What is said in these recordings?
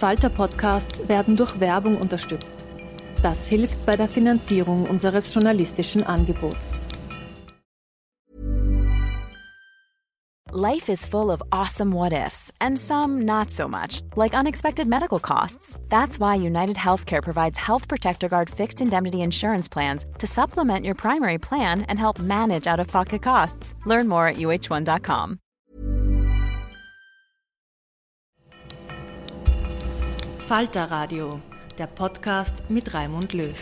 Falter-Podcasts werden durch Werbung unterstützt. Das hilft bei der Finanzierung unseres journalistischen Angebots. Life is full of awesome what ifs, and some not so much, like unexpected medical costs. That's why United Healthcare provides Health Protector Guard fixed indemnity insurance plans to supplement your primary plan and help manage out of pocket costs. Learn more at uh1.com. Falter Radio, der Podcast mit Raimund Löw.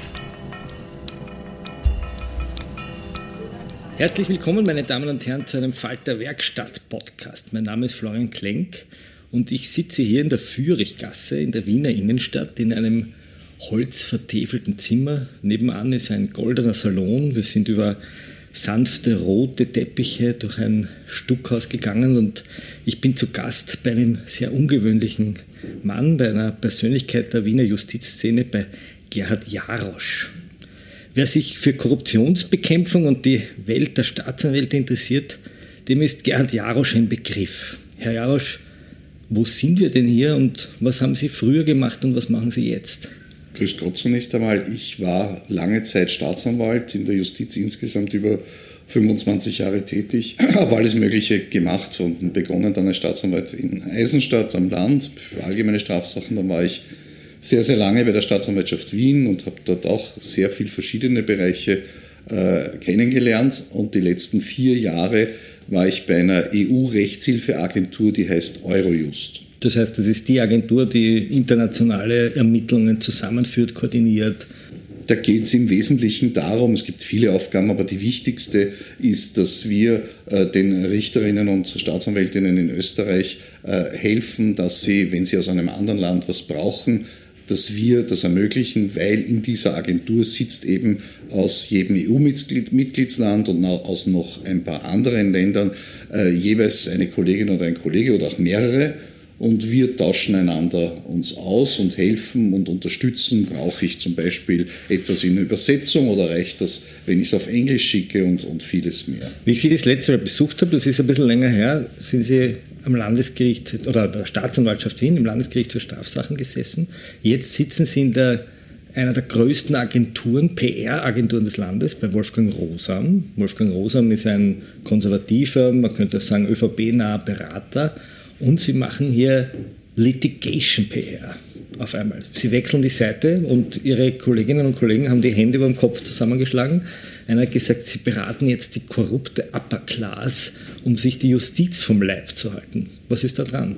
Herzlich willkommen, meine Damen und Herren, zu einem Falter Werkstatt Podcast. Mein Name ist Florian Klenk und ich sitze hier in der Führichgasse in der Wiener Innenstadt in einem holzvertäfelten Zimmer. Nebenan ist ein goldener Salon. Wir sind über sanfte rote Teppiche durch ein Stuckhaus gegangen und ich bin zu Gast bei einem sehr ungewöhnlichen Mann, bei einer Persönlichkeit der Wiener Justizszene, bei Gerhard Jarosch. Wer sich für Korruptionsbekämpfung und die Welt der Staatsanwälte interessiert, dem ist Gerhard Jarosch ein Begriff. Herr Jarosch, wo sind wir denn hier und was haben Sie früher gemacht und was machen Sie jetzt? Grüß Gott zunächst einmal. Ich war lange Zeit Staatsanwalt in der Justiz insgesamt über 25 Jahre tätig, habe alles Mögliche gemacht und begonnen dann als Staatsanwalt in Eisenstadt am Land für allgemeine Strafsachen. Dann war ich sehr, sehr lange bei der Staatsanwaltschaft Wien und habe dort auch sehr viele verschiedene Bereiche äh, kennengelernt. Und die letzten vier Jahre war ich bei einer EU-Rechtshilfeagentur, die heißt Eurojust. Das heißt, das ist die Agentur, die internationale Ermittlungen zusammenführt, koordiniert. Da geht es im Wesentlichen darum, es gibt viele Aufgaben, aber die wichtigste ist, dass wir äh, den Richterinnen und Staatsanwältinnen in Österreich äh, helfen, dass sie, wenn sie aus einem anderen Land was brauchen, dass wir das ermöglichen, weil in dieser Agentur sitzt eben aus jedem EU-Mitgliedsland und aus noch ein paar anderen Ländern äh, jeweils eine Kollegin oder ein Kollege oder auch mehrere und wir tauschen einander uns aus und helfen und unterstützen. Brauche ich zum Beispiel etwas in Übersetzung oder reicht das, wenn ich es auf Englisch schicke und, und vieles mehr. Wie ich Sie das letzte Mal besucht habe, das ist ein bisschen länger her, sind Sie am Landesgericht oder der Staatsanwaltschaft Wien, im Landesgericht für Strafsachen gesessen. Jetzt sitzen Sie in der einer der größten Agenturen, PR-Agenturen des Landes, bei Wolfgang Rosam. Wolfgang Rosam ist ein konservativer, man könnte auch sagen ÖVP-naher Berater und sie machen hier Litigation PR auf einmal. Sie wechseln die Seite und ihre Kolleginnen und Kollegen haben die Hände über dem Kopf zusammengeschlagen. Einer hat gesagt, sie beraten jetzt die korrupte Upper Class, um sich die Justiz vom Leib zu halten. Was ist da dran?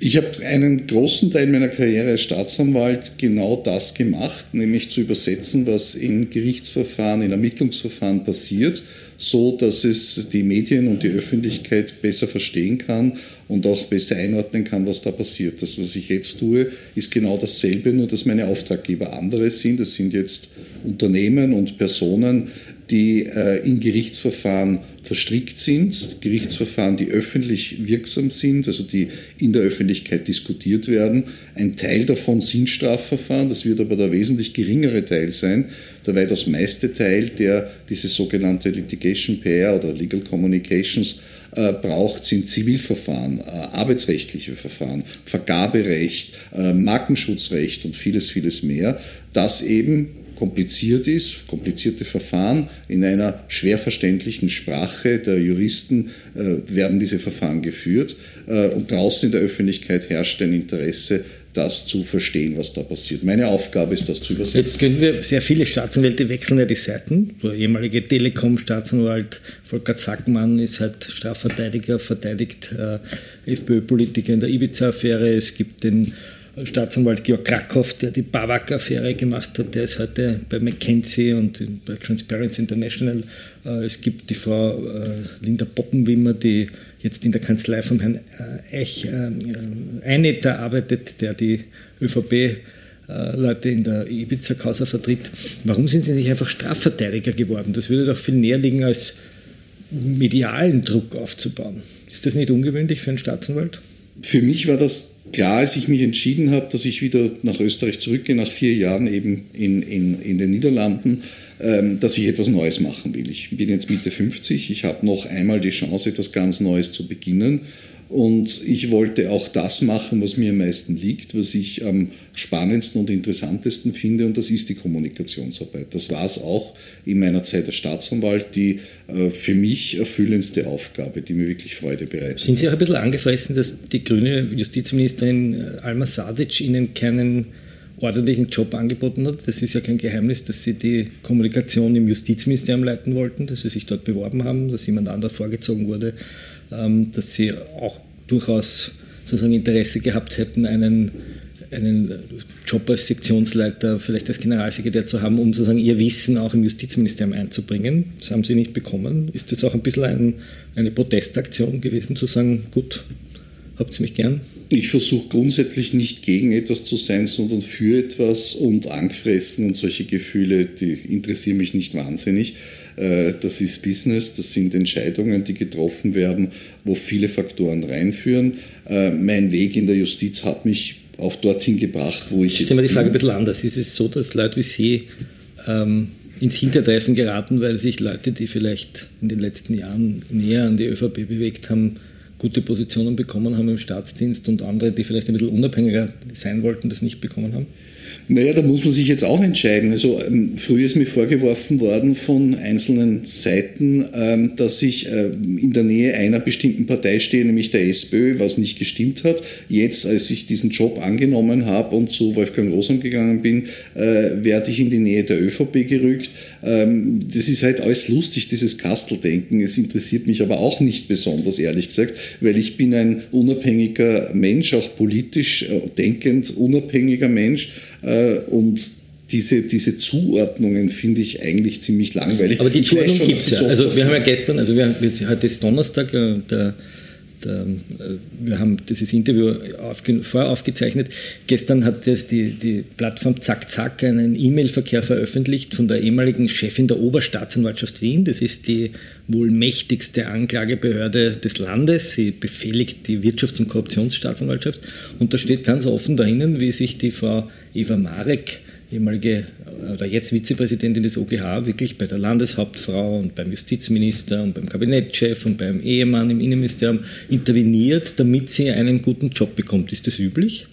Ich habe einen großen Teil meiner Karriere als Staatsanwalt genau das gemacht, nämlich zu übersetzen, was in Gerichtsverfahren, in Ermittlungsverfahren passiert, so dass es die Medien und die Öffentlichkeit besser verstehen kann und auch besser einordnen kann, was da passiert. Das, was ich jetzt tue, ist genau dasselbe, nur dass meine Auftraggeber andere sind. Das sind jetzt Unternehmen und Personen, die äh, in Gerichtsverfahren verstrickt sind, Gerichtsverfahren, die öffentlich wirksam sind, also die in der Öffentlichkeit diskutiert werden. Ein Teil davon sind Strafverfahren, das wird aber der wesentlich geringere Teil sein. Der weitaus meiste Teil, der diese sogenannte Litigation PR oder Legal Communications äh, braucht, sind Zivilverfahren, äh, arbeitsrechtliche Verfahren, Vergaberecht, äh, Markenschutzrecht und vieles, vieles mehr, das eben kompliziert ist, komplizierte Verfahren in einer schwer verständlichen Sprache der Juristen äh, werden diese Verfahren geführt äh, und draußen in der Öffentlichkeit herrscht ein Interesse, das zu verstehen, was da passiert. Meine Aufgabe ist, das zu übersetzen. Jetzt können wir, sehr viele Staatsanwälte wechseln ja die Seiten. Der ehemalige Telekom-Staatsanwalt Volker Zackmann ist halt Strafverteidiger, verteidigt äh, FPÖ-Politiker in der Ibiza-Affäre. Es gibt den Staatsanwalt Georg Krakow, der die Bawak-Affäre gemacht hat, der ist heute bei McKinsey und bei Transparency International. Äh, es gibt die Frau äh, Linda Poppenwimmer, die jetzt in der Kanzlei von Herrn äh, Eich Einetter arbeitet, der die ÖVP Leute in der Ibiza-Causa vertritt. Warum sind Sie nicht einfach Strafverteidiger geworden? Das würde doch viel näher liegen, als medialen Druck aufzubauen. Ist das nicht ungewöhnlich für einen Staatsanwalt? Für mich war das klar, als ich mich entschieden habe, dass ich wieder nach Österreich zurückgehe, nach vier Jahren eben in, in, in den Niederlanden, ähm, dass ich etwas Neues machen will. Ich bin jetzt Mitte 50, ich habe noch einmal die Chance, etwas ganz Neues zu beginnen und ich wollte auch das machen, was mir am meisten liegt, was ich am spannendsten und interessantesten finde, und das ist die Kommunikationsarbeit. Das war es auch in meiner Zeit als Staatsanwalt, die äh, für mich erfüllendste Aufgabe, die mir wirklich Freude bereitet. Sind Sie auch ein bisschen angefressen, dass die grüne Justizministerin Alma Sadic Ihnen keinen ordentlichen Job angeboten hat. Das ist ja kein Geheimnis, dass Sie die Kommunikation im Justizministerium leiten wollten, dass Sie sich dort beworben haben, dass jemand anderes vorgezogen wurde. Ähm, dass sie auch durchaus sozusagen Interesse gehabt hätten, einen, einen Job als Sektionsleiter, vielleicht als Generalsekretär zu haben, um sozusagen ihr Wissen auch im Justizministerium einzubringen. Das haben sie nicht bekommen. Ist das auch ein bisschen ein, eine Protestaktion gewesen, zu sagen, gut, habt ihr mich gern? Ich versuche grundsätzlich nicht gegen etwas zu sein, sondern für etwas und angefressen und solche Gefühle, die interessieren mich nicht wahnsinnig. Äh, das ist Business, das sind Entscheidungen, die getroffen werden, wo viele Faktoren reinführen. Äh, mein Weg in der Justiz hat mich auch dorthin gebracht, wo ich, ich jetzt. Ich die Frage ein bisschen anders. Ist es so, dass Leute wie Sie ähm, ins Hintertreffen geraten, weil sich Leute, die vielleicht in den letzten Jahren näher an die ÖVP bewegt haben, gute Positionen bekommen haben im Staatsdienst und andere, die vielleicht ein bisschen unabhängiger sein wollten, das nicht bekommen haben? Naja, da muss man sich jetzt auch entscheiden. Also ähm, früher ist mir vorgeworfen worden von einzelnen Seiten, ähm, dass ich ähm, in der Nähe einer bestimmten Partei stehe, nämlich der SPÖ, was nicht gestimmt hat. Jetzt, als ich diesen Job angenommen habe und zu Wolfgang Rosam gegangen bin, äh, werde ich in die Nähe der ÖVP gerückt. Ähm, das ist halt alles lustig, dieses Kasteldenken. Es interessiert mich aber auch nicht besonders, ehrlich gesagt, weil ich bin ein unabhängiger Mensch, auch politisch äh, denkend unabhängiger Mensch und diese, diese Zuordnungen finde ich eigentlich ziemlich langweilig. Aber die Zuordnung gibt es ja. Also wir haben ja gestern, also wir, wir, heute ist Donnerstag, äh, der, der, äh, wir haben dieses Interview aufge, vorher aufgezeichnet. Gestern hat die, die Plattform Zack Zack einen E-Mail-Verkehr veröffentlicht von der ehemaligen Chefin der Oberstaatsanwaltschaft Wien. Das ist die wohl mächtigste Anklagebehörde des Landes. Sie befehligt die Wirtschafts- und Korruptionsstaatsanwaltschaft. Und da steht ganz offen dahin, wie sich die Frau Eva Marek, ehemalige oder jetzt Vizepräsidentin des OGH, wirklich bei der Landeshauptfrau und beim Justizminister und beim Kabinettschef und beim Ehemann im Innenministerium interveniert, damit sie einen guten Job bekommt. Ist das üblich?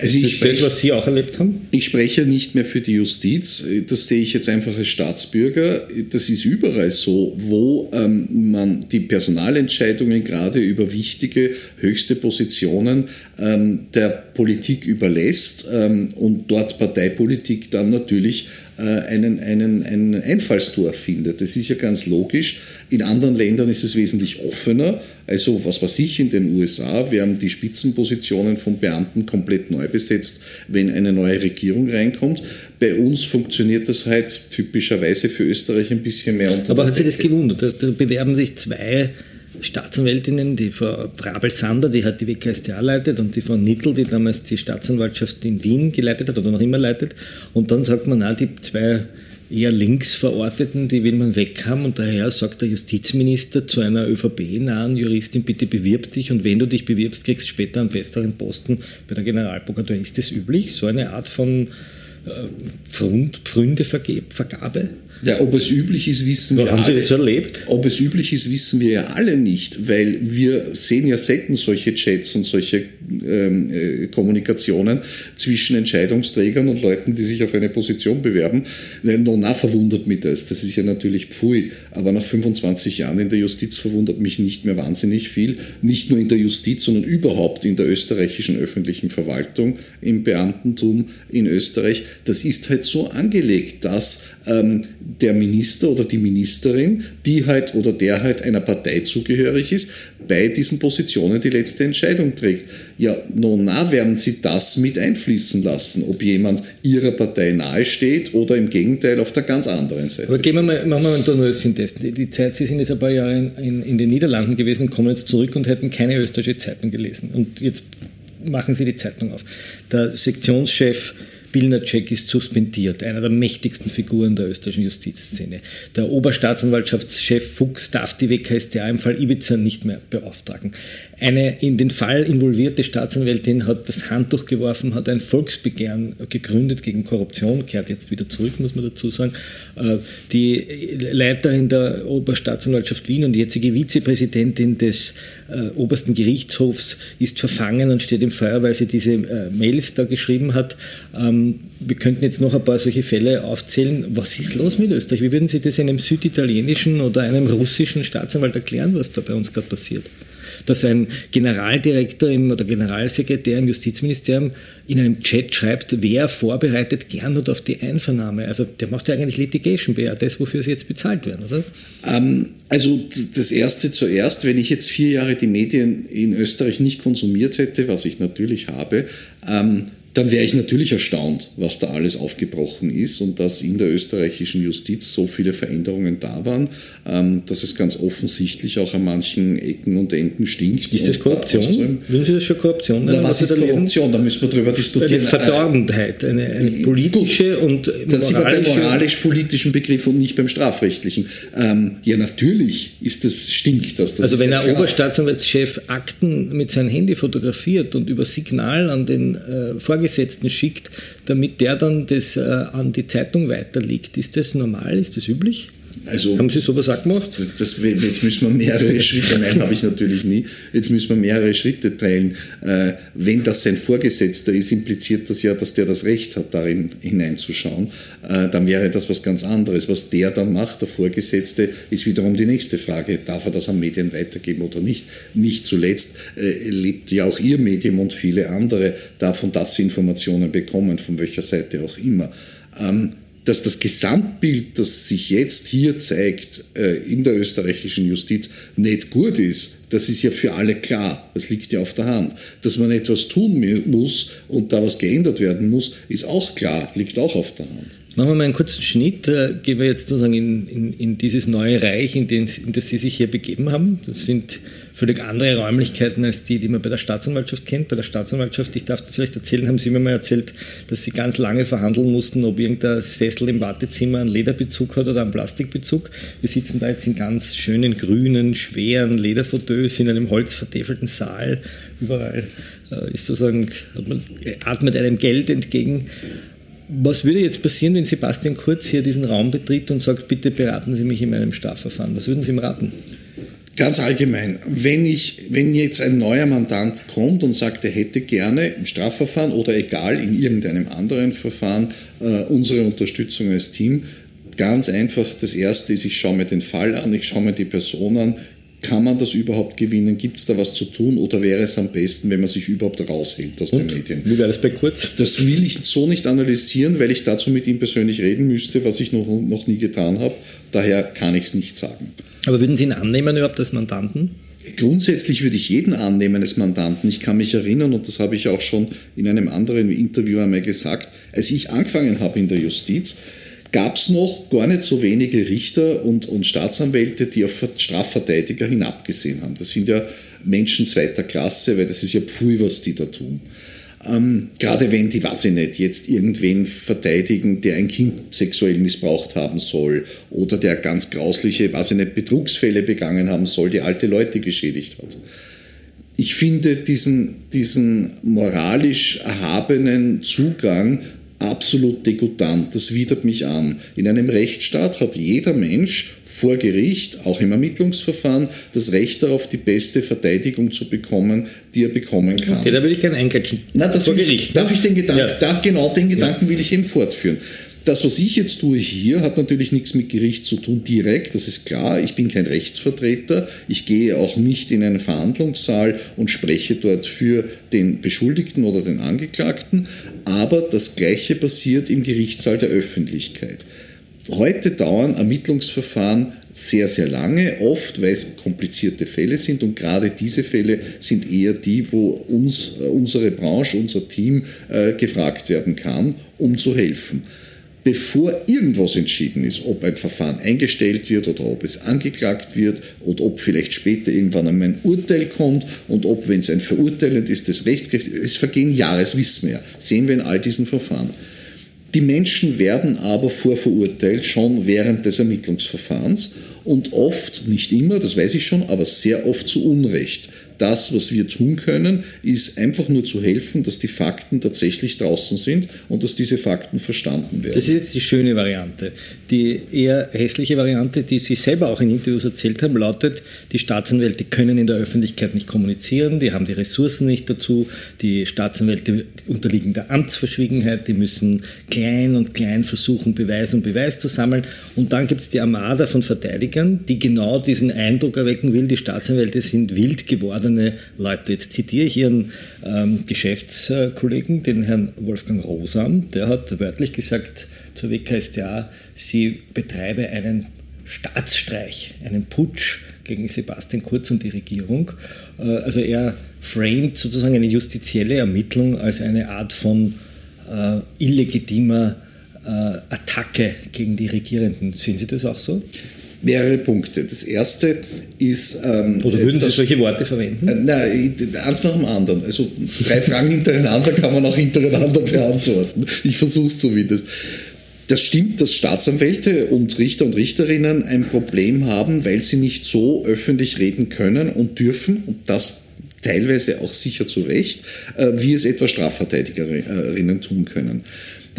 Also ich spreche, das, was Sie auch erlebt haben? Ich spreche nicht mehr für die Justiz. Das sehe ich jetzt einfach als Staatsbürger. Das ist überall so, wo ähm, man die Personalentscheidungen gerade über wichtige, höchste Positionen ähm, der Politik überlässt ähm, und dort Parteipolitik dann natürlich einen, einen, einen Einfallstor findet. Das ist ja ganz logisch. In anderen Ländern ist es wesentlich offener. Also was weiß ich, in den USA werden die Spitzenpositionen von Beamten komplett neu besetzt, wenn eine neue Regierung reinkommt. Bei uns funktioniert das halt typischerweise für Österreich ein bisschen mehr unter. Aber hat Sie das gewundert? Da bewerben sich zwei Staatsanwältinnen, die Frau Brabel-Sander, die hat die WKStA leitet, und die Frau Nittel, die damals die Staatsanwaltschaft in Wien geleitet hat oder noch immer leitet. Und dann sagt man, na, die zwei eher links verorteten, die will man weg haben und daher sagt der Justizminister zu einer ÖVP-nahen Juristin, bitte bewirb dich und wenn du dich bewirbst, kriegst du später einen besseren Posten bei der Generalprokuratur. Ist das üblich, so eine Art von äh, Pfründevergabe? Ja, ob es üblich ist, wissen wir Haben alle. Sie das erlebt? Ob es üblich ist, wissen wir ja alle nicht, weil wir sehen ja selten solche Chats und solche ähm, äh, Kommunikationen zwischen Entscheidungsträgern und Leuten, die sich auf eine Position bewerben. Nona verwundert mich das. Das ist ja natürlich pfui. Aber nach 25 Jahren in der Justiz verwundert mich nicht mehr wahnsinnig viel. Nicht nur in der Justiz, sondern überhaupt in der österreichischen öffentlichen Verwaltung, im Beamtentum in Österreich. Das ist halt so angelegt, dass ähm, der Minister oder die Ministerin, die halt oder der halt einer Partei zugehörig ist, bei diesen Positionen die letzte Entscheidung trägt. Ja, nona werden Sie das mit einfließen lassen, ob jemand Ihrer Partei nahesteht oder im Gegenteil auf der ganz anderen Seite. Aber gehen wir mal, machen wir mal einen Donneröschen-Test. Die Zeit, Sie sind jetzt ein paar Jahre in, in, in den Niederlanden gewesen, kommen jetzt zurück und hätten keine österreichische Zeitung gelesen. Und jetzt machen Sie die Zeitung auf. Der Sektionschef Bilnacek ist suspendiert, einer der mächtigsten Figuren der österreichischen Justizszene. Der Oberstaatsanwaltschaftschef Fuchs darf die WKStA im Fall Ibiza nicht mehr beauftragen. Eine in den Fall involvierte Staatsanwältin hat das Handtuch geworfen, hat ein Volksbegehren gegründet gegen Korruption, kehrt jetzt wieder zurück, muss man dazu sagen. Äh, die Leiterin der Oberstaatsanwaltschaft Wien und jetzige Vizepräsidentin des äh, obersten Gerichtshofs ist verfangen und steht im Feuer, weil sie diese äh, Mails da geschrieben hat. Ähm, wir könnten jetzt noch ein paar solche Fälle aufzählen. Was ist los mit Österreich? Wie würden Sie das einem süditalienischen oder einem russischen Staatsanwalt erklären, was da bei uns gerade passiert? dass ein Generaldirektor im, oder Generalsekretär im Justizministerium in einem Chat schreibt, wer vorbereitet gern und auf die Einvernahme. Also der macht ja eigentlich Litigation PR, das, wofür sie jetzt bezahlt werden, oder? Ähm, also das Erste zuerst, wenn ich jetzt vier Jahre die Medien in Österreich nicht konsumiert hätte, was ich natürlich habe, ähm, dann wäre ich natürlich erstaunt, was da alles aufgebrochen ist und dass in der österreichischen Justiz so viele Veränderungen da waren, ähm, dass es ganz offensichtlich auch an manchen Ecken und Enden stinkt. Ist das Korruption? Würden Sie das schon Korruption nennen? was ist da Korruption? Da müssen wir drüber diskutieren. Eine Verdorbenheit, eine, eine politische Gut, und moralische... Das sind wir beim moralisch-politischen Begriff und nicht beim strafrechtlichen. Ähm, ja, natürlich ist das, stinkt das. das also wenn ein Oberstaatsanwaltschef Akten mit seinem Handy fotografiert und über Signal an den äh, Vorgesetzten schickt, damit der dann das äh, an die Zeitung weiterlegt. Ist das normal? Ist das üblich? Also, Haben Sie sowas auch gemacht? Das, das, jetzt müssen wir mehrere Schritte, nein, habe ich natürlich nie. Jetzt müssen wir mehrere Schritte teilen. Äh, wenn das sein Vorgesetzter ist, impliziert das ja, dass der das Recht hat, darin hineinzuschauen. Äh, dann wäre das was ganz anderes. Was der dann macht, der Vorgesetzte, ist wiederum die nächste Frage. Darf er das an Medien weitergeben oder nicht? Nicht zuletzt äh, lebt ja auch Ihr Medium und viele andere davon, dass Sie Informationen bekommen, von welcher Seite auch immer. Ähm, dass das Gesamtbild, das sich jetzt hier zeigt äh, in der österreichischen Justiz, nicht gut ist, das ist ja für alle klar. Das liegt ja auf der Hand. Dass man etwas tun muss und da was geändert werden muss, ist auch klar, liegt auch auf der Hand. Machen wir mal einen kurzen Schnitt. Äh, gehen wir jetzt sozusagen in, in, in dieses neue Reich, in, den, in das Sie sich hier begeben haben. Das sind völlig andere Räumlichkeiten als die, die man bei der Staatsanwaltschaft kennt. Bei der Staatsanwaltschaft, ich darf das vielleicht erzählen, haben Sie mir mal erzählt, dass Sie ganz lange verhandeln mussten, ob irgendein Sessel im Wartezimmer einen Lederbezug hat oder einen Plastikbezug. Wir sitzen da jetzt in ganz schönen, grünen, schweren Lederfauteuils in einem holzvertäfelten Saal. Überall äh, ist sozusagen, atmet einem Geld entgegen. Was würde jetzt passieren, wenn Sebastian Kurz hier diesen Raum betritt und sagt, bitte beraten Sie mich in meinem Strafverfahren? Was würden Sie ihm raten? Ganz allgemein, wenn, ich, wenn jetzt ein neuer Mandant kommt und sagt, er hätte gerne im Strafverfahren oder egal in irgendeinem anderen Verfahren äh, unsere Unterstützung als Team, ganz einfach, das Erste ist, ich schaue mir den Fall an, ich schaue mir die Person an, kann man das überhaupt gewinnen? Gibt es da was zu tun oder wäre es am besten, wenn man sich überhaupt raushält aus Und? den Medien? Wie wäre das bei Kurz? Das will ich so nicht analysieren, weil ich dazu mit ihm persönlich reden müsste, was ich noch, noch nie getan habe. Daher kann ich es nicht sagen. Aber würden Sie ihn annehmen überhaupt als Mandanten? Grundsätzlich würde ich jeden annehmen als Mandanten. Ich kann mich erinnern, und das habe ich auch schon in einem anderen Interview einmal gesagt, als ich angefangen habe in der Justiz, gab es noch gar nicht so wenige Richter und, und Staatsanwälte, die auf Strafverteidiger hinabgesehen haben. Das sind ja Menschen zweiter Klasse, weil das ist ja Pfui, was die da tun. Ähm, gerade wenn die, weiß ich nicht, jetzt irgendwen verteidigen, der ein Kind sexuell missbraucht haben soll oder der ganz grausliche, weiß ich nicht, Betrugsfälle begangen haben soll, die alte Leute geschädigt hat. Ich finde diesen, diesen moralisch erhabenen Zugang absolut degutant. Das widert mich an. In einem Rechtsstaat hat jeder Mensch vor Gericht, auch im Ermittlungsverfahren, das Recht darauf, die beste Verteidigung zu bekommen, die er bekommen kann. Okay, da würde ich gerne eingrätschen. Na, vor Gericht. Ich, darf ich den Gedanken, Ja. darf, genau den Gedanken will ich eben fortführen. Das, was ich jetzt tue hier, hat natürlich nichts mit Gericht zu tun direkt, das ist klar. Ich bin kein Rechtsvertreter. Ich gehe auch nicht in einen Verhandlungssaal und spreche dort für den Beschuldigten oder den Angeklagten. Aber das Gleiche passiert im Gerichtssaal der Öffentlichkeit. Heute dauern Ermittlungsverfahren sehr, sehr lange, oft weil es komplizierte Fälle sind und gerade diese Fälle sind eher die, wo uns, äh, unsere Branche, unser Team äh, gefragt werden kann, um zu helfen. Bevor irgendwas entschieden ist, ob ein Verfahren eingestellt wird oder ob es angeklagt wird oder ob vielleicht später irgendwann einmal ein Urteil kommt und ob, wenn es ein verurteilend ist, das rechtskräftig es vergehen Jahre, das wissen wir ja, sehen wir in all diesen Verfahren. Die Menschen werden aber vorverurteilt schon während des Ermittlungsverfahrens und oft, nicht immer, das weiß ich schon, aber sehr oft zu Unrecht. Das, was wir tun können, ist einfach nur zu helfen, dass die Fakten tatsächlich draußen sind und dass diese Fakten verstanden werden. Das ist jetzt die schöne Variante. Die eher hässliche Variante, die Sie selber auch in Interviews erzählt haben, lautet, die Staatsanwälte können in der Öffentlichkeit nicht kommunizieren, die haben die Ressourcen nicht dazu, die Staatsanwälte unterliegen der Amtsverschwiegenheit, die müssen klein und klein versuchen, Beweis und Beweis zu sammeln. Und dann gibt es die Armada von Verteidigern, die genau diesen Eindruck erwecken will, die Staatsanwälte sind wild gewordene Leute. Jetzt zitiere ich Ihren ähm, Geschäftskollegen, den Herrn Wolfgang Rosam, der hat wörtlich gesagt zur WKStA, sie betreibe einen Staatsstreich, einen Putsch gegen Sebastian Kurz und die Regierung. Äh, Also er framet sozusagen eine justizielle Ermittlung als eine Art von äh, illegitimer äh, Attacke gegen die Regierenden. Sehen Sie das auch so? Mehrere Punkte. Das erste ist. Ähm, Oder würden Sie das- solche Worte verwenden? Äh, Nein, eins nach dem anderen. Also drei Fragen hintereinander kann man auch hintereinander beantworten. Ich versuche es zumindest. Das stimmt, dass Staatsanwälte und Richter und Richterinnen ein Problem haben, weil sie nicht so öffentlich reden können und dürfen und das teilweise auch sicher zu Recht, äh, wie es etwa Strafverteidigerinnen tun können.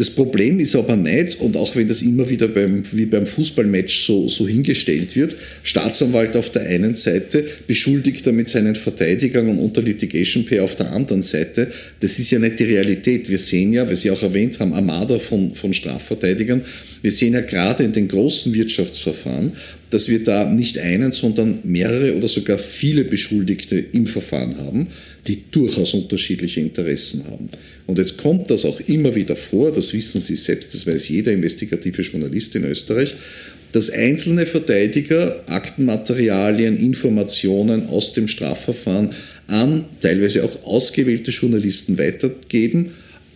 Das Problem ist aber nicht, und auch wenn das immer wieder beim, wie beim Fußballmatch so, so hingestellt wird, Staatsanwalt auf der einen Seite, Beschuldigter mit seinen Verteidigern und unter Litigation Pay auf der anderen Seite, das ist ja nicht die Realität. Wir sehen ja, wie Sie auch erwähnt haben, Armada von, von Strafverteidigern, wir sehen ja gerade in den großen Wirtschaftsverfahren, dass wir da nicht einen, sondern mehrere oder sogar viele Beschuldigte im Verfahren haben, die durchaus unterschiedliche Interessen haben. Und jetzt kommt das auch immer wieder vor, das wissen Sie selbst, das weiß jeder investigative Journalist in Österreich, dass einzelne Verteidiger Aktenmaterialien, Informationen aus dem Strafverfahren an teilweise auch ausgewählte Journalisten weitergeben,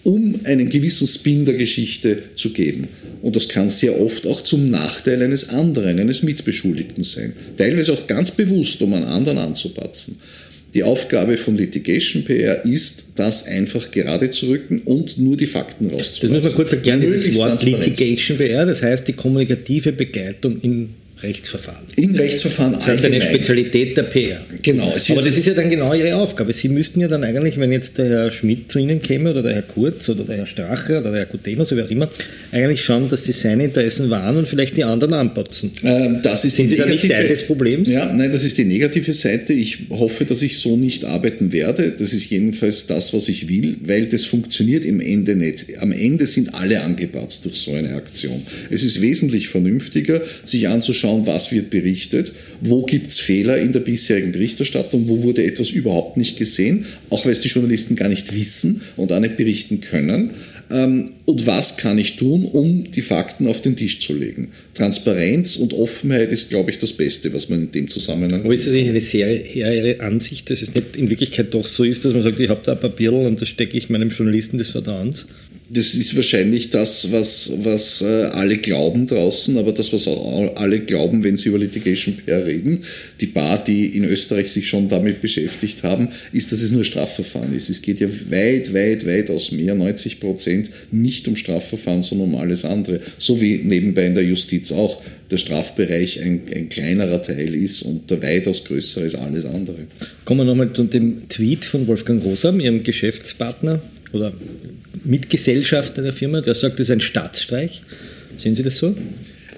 um einen gewissen Spin der Geschichte zu geben. Und das kann sehr oft auch zum Nachteil eines anderen, eines Mitbeschuldigten sein. Teilweise auch ganz bewusst, um einen anderen anzupatzen. Die Aufgabe von Litigation PR ist, das einfach gerade zu rücken und nur die Fakten Das rauszulassen. muss man kurz erklären, dieses Wort. Litigation PR, das heißt die kommunikative Begleitung in Rechtsverfahren. In Rechtsverfahren Das ist eine. Spezialität der PR. Genau, Aber das ist ja dann genau Ihre Aufgabe. Sie müssten ja dann eigentlich, wenn jetzt der Herr Schmidt zu Ihnen käme oder der Herr Kurz oder der Herr Strache oder der Herr Gutenos, oder wer auch immer, eigentlich schauen, dass Sie seine Interessen wahren und vielleicht die anderen anpatzen. Ähm, Das ist Sind die Sie da nicht negative- Teil des Problems? Ja, nein, das ist die negative Seite. Ich hoffe, dass ich so nicht arbeiten werde. Das ist jedenfalls das, was ich will, weil das funktioniert im Ende nicht. Am Ende sind alle angepatzt durch so eine Aktion. Es ist wesentlich vernünftiger, sich anzuschauen, was wird berichtet, wo gibt es Fehler in der bisherigen Berichterstattung, wo wurde etwas überhaupt nicht gesehen, auch weil es die Journalisten gar nicht wissen und auch nicht berichten können. Ähm, Und was kann ich tun, um die Fakten auf den Tisch zu legen? Transparenz und Offenheit ist, glaube ich, das Beste, was man in dem Zusammenhang Aber ist das nicht eine sehr Ansicht, dass es nicht in Wirklichkeit doch so ist, dass man sagt, ich habe da ein Papier und das stecke ich meinem Journalisten des Vertrauens? Das ist wahrscheinlich das, was, was äh, alle glauben draußen, aber das, was auch alle glauben, wenn sie über Litigation PR reden, die Bar, die in Österreich sich schon damit beschäftigt haben, ist, dass es nur Strafverfahren ist. Es geht ja weit, weit, weit aus mehr, 90 Prozent, nicht um Strafverfahren, sondern um alles andere. So wie nebenbei in der Justiz auch der Strafbereich ein, ein kleinerer Teil ist und der weitaus größere ist alles andere. Kommen wir nochmal zu dem Tweet von Wolfgang Rosam, Ihrem Geschäftspartner oder Mitgesellschafter der Firma, der sagt, das ist ein Staatsstreich. Sehen Sie das so?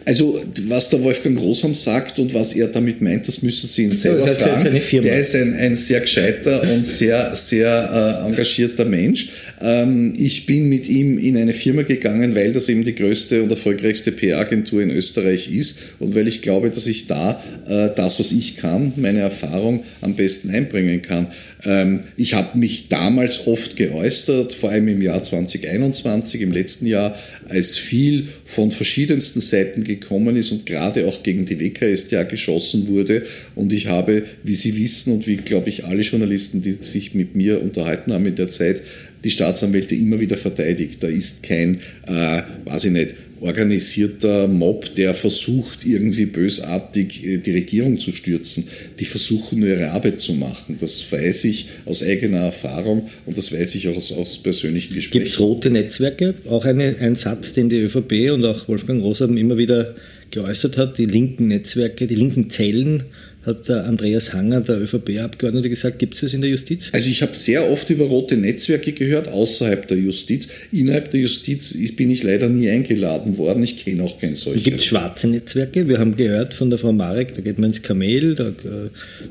Also, was der Wolfgang Großham sagt und was er damit meint, das müssen Sie ihn selber das heißt, fragen. Der ist ein, ein sehr gescheiter und sehr, sehr äh, engagierter Mensch. Ähm, ich bin mit ihm in eine Firma gegangen, weil das eben die größte und erfolgreichste PR-Agentur in Österreich ist und weil ich glaube, dass ich da äh, das, was ich kann, meine Erfahrung am besten einbringen kann. Ähm, ich habe mich damals oft geäußert, vor allem im Jahr 2021, im letzten Jahr, als viel von verschiedensten Seiten gekommen ist und gerade auch gegen die WKStA geschossen wurde. Und ich habe, wie Sie wissen und wie, glaube ich, alle Journalisten, die sich mit mir unterhalten haben in der Zeit, die Staatsanwälte immer wieder verteidigt. Da ist kein, äh, weiß ich nicht, organisierter Mob, der versucht, irgendwie bösartig äh, die Regierung zu stürzen. Die versuchen nur ihre Arbeit zu machen. Das weiß ich aus eigener Erfahrung und das weiß ich auch aus, aus persönlichen Gesprächen. Gibt es rote Netzwerke? Auch eine, ein Satz, den die ÖVP und auch Wolfgang Rosa immer wieder geäußert hat, die linken Netzwerke, die linken Zellen hat der Andreas Hanger, der ÖVP-Abgeordnete, gesagt, gibt es das in der Justiz? Also ich habe sehr oft über rote Netzwerke gehört, außerhalb der Justiz. Innerhalb der Justiz bin ich leider nie eingeladen worden. Ich kenne auch kein solches. Gibt es schwarze Netzwerke? Wir haben gehört von der Frau Marek, da geht man ins Kamel, da,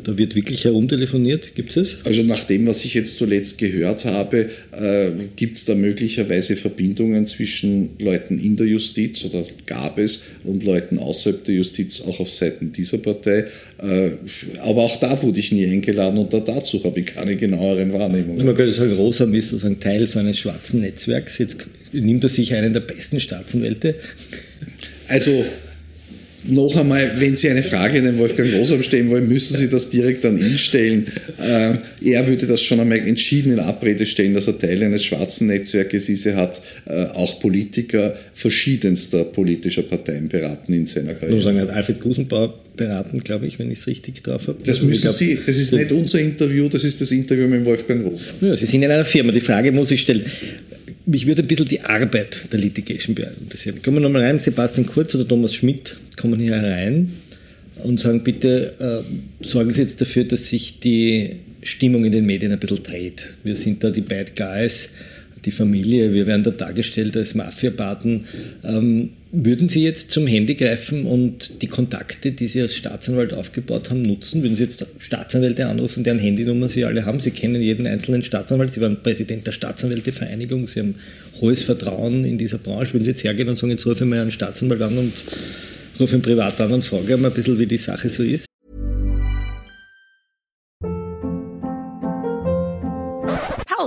da wird wirklich herumtelefoniert. Gibt es Also nach dem, was ich jetzt zuletzt gehört habe, äh, gibt es da möglicherweise Verbindungen zwischen Leuten in der Justiz oder gab es und Leuten außerhalb der Justiz, auch auf Seiten dieser Partei. Äh, aber auch da wurde ich nie eingeladen und dazu habe ich keine genaueren Wahrnehmungen. Man könnte sagen, Rosam ist sozusagen Teil so eines schwarzen Netzwerks. Jetzt nimmt er sich einen der besten Staatsanwälte. Also noch einmal, wenn Sie eine Frage an den Wolfgang Rosam stellen wollen, müssen Sie das direkt an ihn stellen. Äh, er würde das schon einmal entschieden in Abrede stellen, dass er Teil eines schwarzen Netzwerkes ist. Er hat äh, auch Politiker verschiedenster politischer Parteien beraten in seiner Karriere. Ich sagen, er hat Alfred Gusenbauer beraten, glaube ich, wenn ich es richtig drauf habe. Das müssen glaub, Sie, das ist nicht unser Interview, das ist das Interview mit Wolfgang Rosam. Ja, Sie sind in einer Firma, die Frage muss ich stellen mich würde ein bisschen die Arbeit der Litigation interessieren. Kommen wir nochmal rein, Sebastian Kurz oder Thomas Schmidt kommen hier herein und sagen, bitte äh, sorgen Sie jetzt dafür, dass sich die Stimmung in den Medien ein bisschen dreht. Wir sind da die Bad Guys, die Familie, wir werden da dargestellt als Mafia-Baten. Ähm, würden Sie jetzt zum Handy greifen und die Kontakte, die Sie als Staatsanwalt aufgebaut haben, nutzen? Würden Sie jetzt Staatsanwälte anrufen, deren Handynummer Sie alle haben? Sie kennen jeden einzelnen Staatsanwalt. Sie waren Präsident der Staatsanwältevereinigung. Sie haben hohes Vertrauen in dieser Branche. Würden Sie jetzt hergehen und sagen, jetzt rufe ich mal einen Staatsanwalt an und rufe ihn privat an und frage mal ein bisschen, wie die Sache so ist?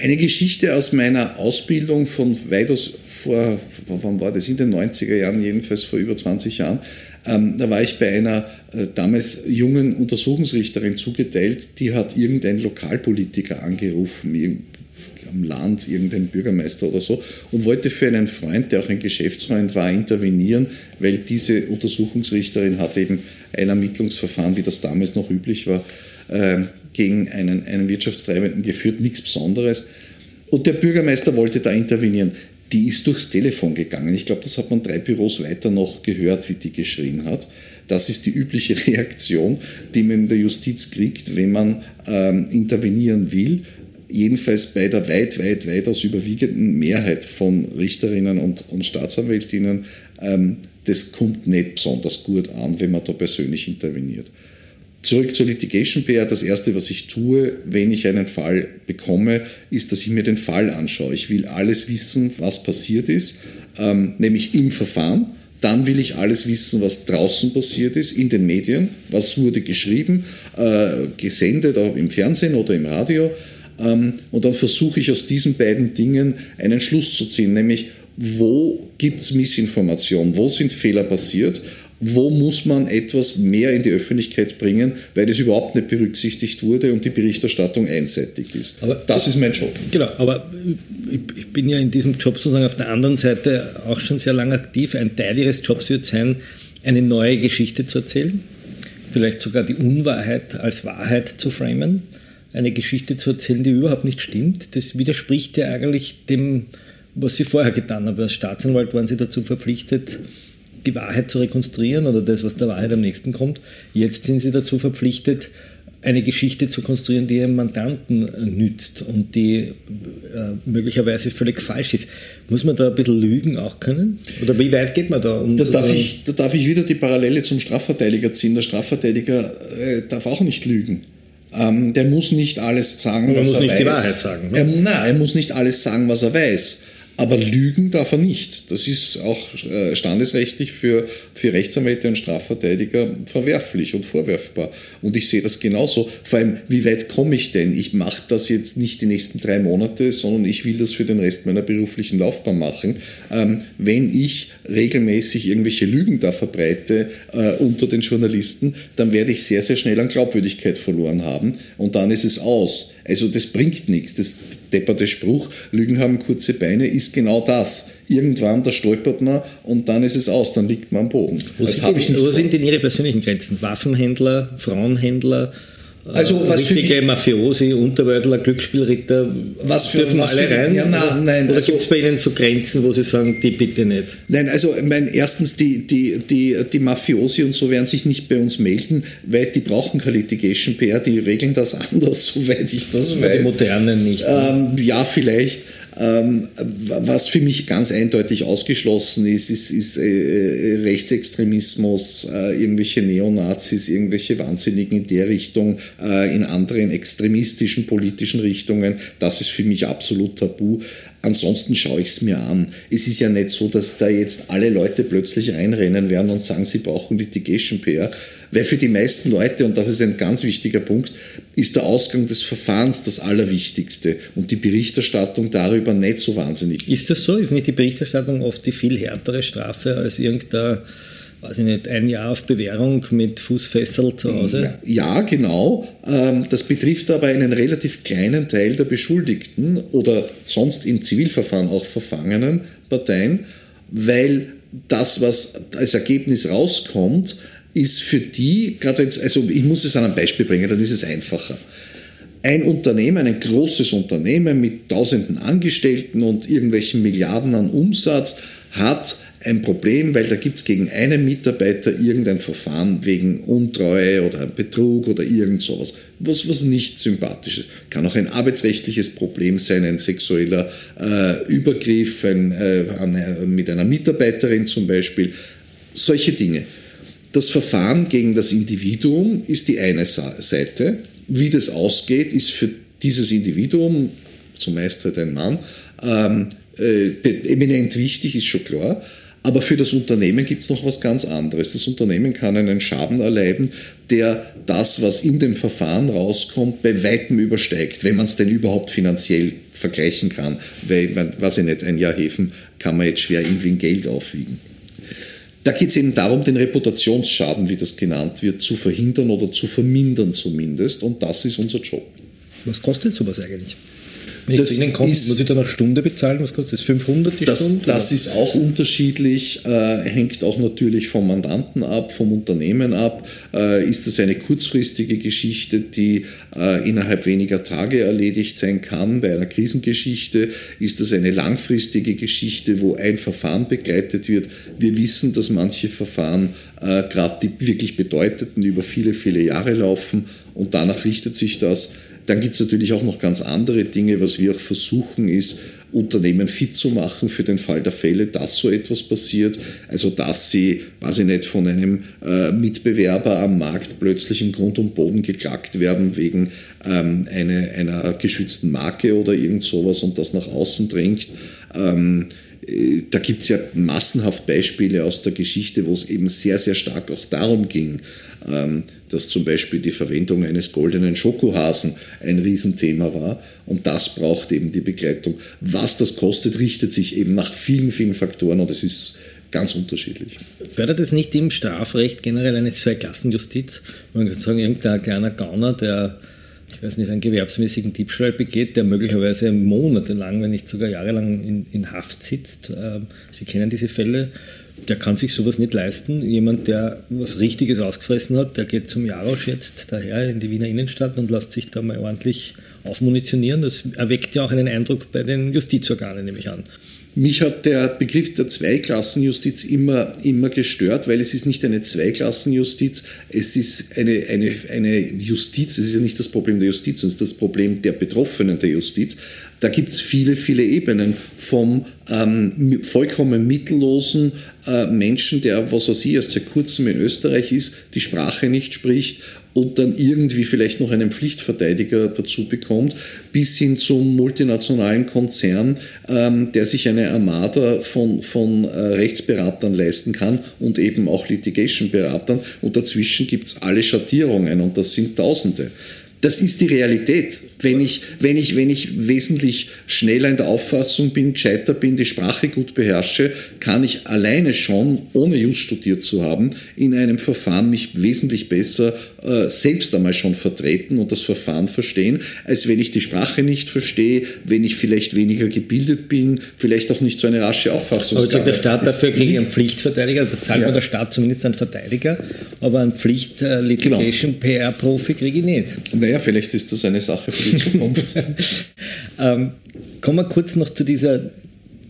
Eine Geschichte aus meiner Ausbildung von weitaus vor, wann war das, in den 90er Jahren, jedenfalls vor über 20 Jahren. Ähm, da war ich bei einer äh, damals jungen Untersuchungsrichterin zugeteilt, die hat irgendein Lokalpolitiker angerufen, am Land, irgendein Bürgermeister oder so, und wollte für einen Freund, der auch ein Geschäftsfreund war, intervenieren, weil diese Untersuchungsrichterin hat eben ein Ermittlungsverfahren, wie das damals noch üblich war, äh, gegen einen, einen Wirtschaftstreibenden geführt, nichts Besonderes. Und der Bürgermeister wollte da intervenieren. Die ist durchs Telefon gegangen. Ich glaube, das hat man drei Büros weiter noch gehört, wie die geschrien hat. Das ist die übliche Reaktion, die man in der Justiz kriegt, wenn man ähm, intervenieren will. Jedenfalls bei der weit, weit, weitaus überwiegenden Mehrheit von Richterinnen und, und Staatsanwältinnen, ähm, das kommt nicht besonders gut an, wenn man da persönlich interveniert. Zurück zur Litigation PR. Das Erste, was ich tue, wenn ich einen Fall bekomme, ist, dass ich mir den Fall anschaue. Ich will alles wissen, was passiert ist, ähm, nämlich im Verfahren. Dann will ich alles wissen, was draußen passiert ist, in den Medien. Was wurde geschrieben, äh, gesendet, auch im Fernsehen oder im Radio. Ähm, und dann versuche ich aus diesen beiden Dingen einen Schluss zu ziehen, nämlich wo gibt es Missinformation, wo sind Fehler passiert wo muss man etwas mehr in die Öffentlichkeit bringen, weil das überhaupt nicht berücksichtigt wurde und die Berichterstattung einseitig ist. Aber das ist mein Job. Genau, aber ich bin ja in diesem Job sozusagen auf der anderen Seite auch schon sehr lange aktiv. Ein Teil Ihres Jobs wird sein, eine neue Geschichte zu erzählen, vielleicht sogar die Unwahrheit als Wahrheit zu framen, eine Geschichte zu erzählen, die überhaupt nicht stimmt. Das widerspricht ja eigentlich dem, was Sie vorher getan haben. Als Staatsanwalt waren Sie dazu verpflichtet, die Wahrheit zu rekonstruieren oder das, was der Wahrheit am nächsten kommt. Jetzt sind Sie dazu verpflichtet, eine Geschichte zu konstruieren, die Ihrem Mandanten nützt und die äh, möglicherweise völlig falsch ist. Muss man da ein bisschen lügen auch können? Oder wie weit geht man da? Um da, darf ich, da darf ich wieder die Parallele zum Strafverteidiger ziehen. Der Strafverteidiger äh, darf auch nicht lügen. Ähm, der muss nicht alles sagen, was er weiß. Er muss nicht die Wahrheit sagen. Ne? Er, nein, er muss nicht alles sagen, was er weiß. Aber lügen darf er nicht. Das ist auch äh, standesrechtlich für, für Rechtsanwälte und Strafverteidiger verwerflich und vorwerfbar. Und ich sehe das genauso. Vor allem, wie weit komme ich denn? Ich mache das jetzt nicht die nächsten drei Monate, sondern ich will das für den Rest meiner beruflichen Laufbahn machen. Ähm, wenn ich regelmäßig irgendwelche Lügen da verbreite äh, unter den Journalisten, dann werde ich sehr, sehr schnell an Glaubwürdigkeit verloren haben. Und dann ist es aus. Also das bringt nichts. Das depperte Spruch, Lügen haben kurze Beine, ist genau das. Irgendwann, da stolpert man und dann ist es aus, dann liegt man am Boden. Wo, sind, denn, wo sind denn Ihre persönlichen Grenzen? Waffenhändler, Frauenhändler, also was richtige mich, Mafiosi, Unterwäldler, Glücksspielritter, was für, dürfen was alle für, rein? Ja, nein, nein, oder also, gibt es bei Ihnen so Grenzen, wo Sie sagen, die bitte nicht? Nein, also mein, erstens, die, die, die, die Mafiosi und so werden sich nicht bei uns melden, weil die brauchen keine Litigation PR, die regeln das anders, soweit ich das weiß. Die modernen nicht. Ne? Ähm, ja, vielleicht. Ähm, was für mich ganz eindeutig ausgeschlossen ist, ist, ist äh, äh, Rechtsextremismus, äh, irgendwelche Neonazis, irgendwelche Wahnsinnigen in der Richtung, äh, in anderen extremistischen politischen Richtungen. Das ist für mich absolut tabu. Ansonsten schaue ich es mir an. Es ist ja nicht so, dass da jetzt alle Leute plötzlich reinrennen werden und sagen, sie brauchen Litigation PR, weil für die meisten Leute, und das ist ein ganz wichtiger Punkt, ist der Ausgang des Verfahrens das Allerwichtigste und die Berichterstattung darüber nicht so wahnsinnig. Ist das so? Ist nicht die Berichterstattung oft die viel härtere Strafe als irgendein weiß ich nicht, ein Jahr auf Bewährung mit Fußfessel zu Hause? Ja, genau. Ähm, das betrifft aber einen relativ kleinen Teil der Beschuldigten oder sonst in Zivilverfahren auch verfangenen Parteien, weil das, was als Ergebnis rauskommt, ist für die, gerade jetzt, also ich muss es an einem Beispiel bringen, dann ist es einfacher. Ein Unternehmen, ein großes Unternehmen mit tausenden Angestellten und irgendwelchen Milliarden an Umsatz hat ein Problem, weil da gibt es gegen einen Mitarbeiter irgendein Verfahren wegen Untreue oder Betrug oder irgend sowas, was, was nicht sympathisch ist. Kann auch ein arbeitsrechtliches Problem sein, ein sexueller äh, Übergriff ein, äh, eine, mit einer Mitarbeiterin zum Beispiel. Solche Dinge. Das Verfahren gegen das Individuum ist die eine Seite. Wie das ausgeht, ist für dieses Individuum, zumeist halt ein Mann, ähm, äh, eminent wichtig, ist schon klar. Aber für das Unternehmen gibt es noch was ganz anderes. Das Unternehmen kann einen Schaden erleiden, der das, was in dem Verfahren rauskommt, bei weitem übersteigt, wenn man es denn überhaupt finanziell vergleichen kann. Weil, weiß ich nicht, ein Jahr Häfen kann man jetzt schwer irgendwie in Geld aufwiegen. Da geht es eben darum, den Reputationsschaden, wie das genannt wird, zu verhindern oder zu vermindern zumindest. Und das ist unser Job. Was kostet sowas eigentlich? Ihnen komme, ist, muss ich dann eine Stunde bezahlen? Was kostet das? 500 die das, Stunde? Das ist auch unterschiedlich, äh, hängt auch natürlich vom Mandanten ab, vom Unternehmen ab. Äh, ist das eine kurzfristige Geschichte, die äh, innerhalb weniger Tage erledigt sein kann bei einer Krisengeschichte? Ist das eine langfristige Geschichte, wo ein Verfahren begleitet wird? Wir wissen, dass manche Verfahren, äh, gerade die wirklich bedeuteten, über viele, viele Jahre laufen und danach richtet sich das. Dann gibt es natürlich auch noch ganz andere Dinge. Was wir auch versuchen, ist, Unternehmen fit zu machen für den Fall der Fälle, dass so etwas passiert. Also dass sie, ich nicht, von einem äh, Mitbewerber am Markt plötzlich im Grund und Boden geklagt werden wegen ähm, eine, einer geschützten Marke oder irgend sowas und das nach außen drängt. Ähm, äh, da gibt es ja massenhaft Beispiele aus der Geschichte, wo es eben sehr, sehr stark auch darum ging, ähm, dass zum Beispiel die Verwendung eines goldenen Schokohasen ein Riesenthema war. Und das braucht eben die Begleitung. Was das kostet, richtet sich eben nach vielen, vielen Faktoren und es ist ganz unterschiedlich. Fördert es nicht im Strafrecht generell eine Zweiklassenjustiz? Man kann sagen, irgendein kleiner Gauner, der ich weiß nicht, einen gewerbsmäßigen Diebstahl begeht, der möglicherweise monatelang, wenn nicht sogar jahrelang in, in Haft sitzt. Ähm, Sie kennen diese Fälle. Der kann sich sowas nicht leisten. Jemand, der was Richtiges ausgefressen hat, der geht zum Jarosch jetzt daher in die Wiener Innenstadt und lässt sich da mal ordentlich aufmunitionieren. Das erweckt ja auch einen Eindruck bei den Justizorganen, nehme ich an. Mich hat der Begriff der Zweiklassenjustiz immer, immer gestört, weil es ist nicht eine Zweiklassenjustiz, es ist eine, eine, eine Justiz, es ist ja nicht das Problem der Justiz, es ist das Problem der Betroffenen der Justiz. Da gibt es viele, viele Ebenen vom ähm, vollkommen mittellosen äh, Menschen, der, was weiß ich, erst seit kurzem in Österreich ist, die Sprache nicht spricht und dann irgendwie vielleicht noch einen Pflichtverteidiger dazu bekommt, bis hin zum multinationalen Konzern, ähm, der sich eine Armada von, von äh, Rechtsberatern leisten kann und eben auch Litigation-Beratern. Und dazwischen gibt es alle Schattierungen und das sind Tausende. Das ist die Realität. Wenn ich, wenn, ich, wenn ich wesentlich schneller in der Auffassung bin, gescheiter bin, die Sprache gut beherrsche, kann ich alleine schon, ohne Just studiert zu haben, in einem Verfahren mich wesentlich besser äh, selbst einmal schon vertreten und das Verfahren verstehen, als wenn ich die Sprache nicht verstehe, wenn ich vielleicht weniger gebildet bin, vielleicht auch nicht so eine rasche Auffassung habe. Aber der Staat dafür kriegt einen Pflichtverteidiger, da zahlt ja. der Staat zumindest einen Verteidiger, aber einen Pflicht-Litigation-PR-Profi genau. kriege ich nicht. Naja, vielleicht ist das eine Sache für die Zukunft. ähm, kommen wir kurz noch zu dieser